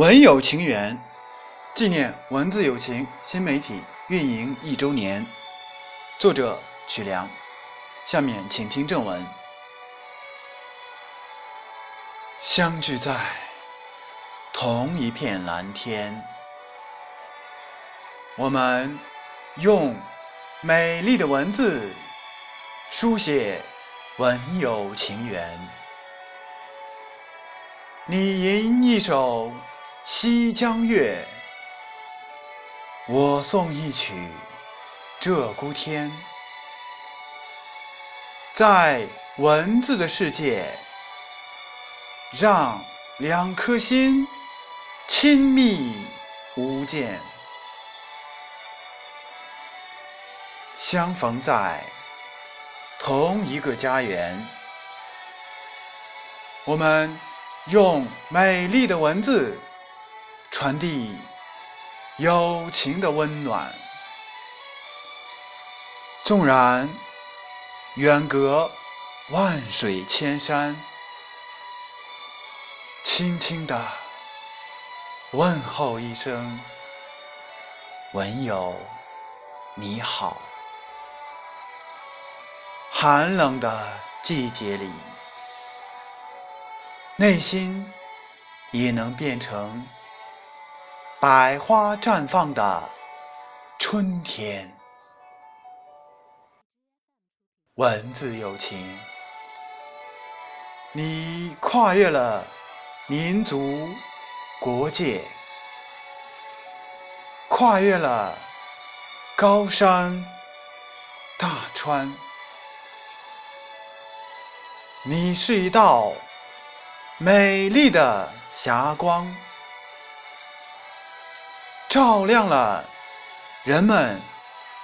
文友情缘，纪念文字友情新媒体运营一周年。作者曲良。下面请听正文。相聚在同一片蓝天，我们用美丽的文字书写文友情缘。你吟一首。西江月，我送一曲鹧鸪天。在文字的世界，让两颗心亲密无间，相逢在同一个家园。我们用美丽的文字。传递友情的温暖，纵然远隔万水千山，轻轻的问候一声“文友你好”。寒冷的季节里，内心也能变成。百花绽放的春天，文字有情，你跨越了民族国界，跨越了高山大川，你是一道美丽的霞光。照亮了人们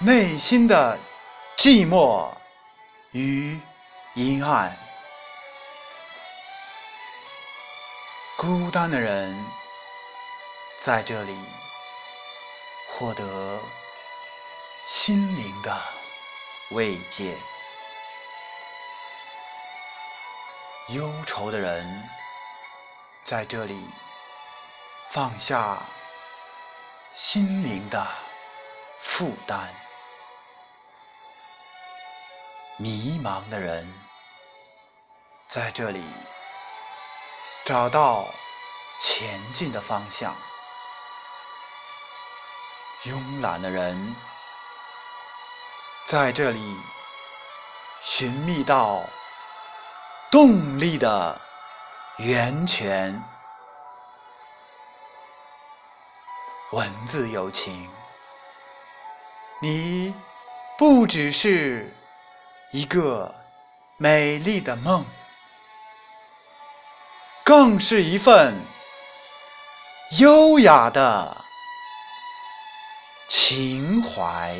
内心的寂寞与阴暗，孤单的人在这里获得心灵的慰藉，忧愁的人在这里放下。心灵的负担，迷茫的人在这里找到前进的方向；慵懒的人在这里寻觅到动力的源泉。文字友情，你不只是一个美丽的梦，更是一份优雅的情怀。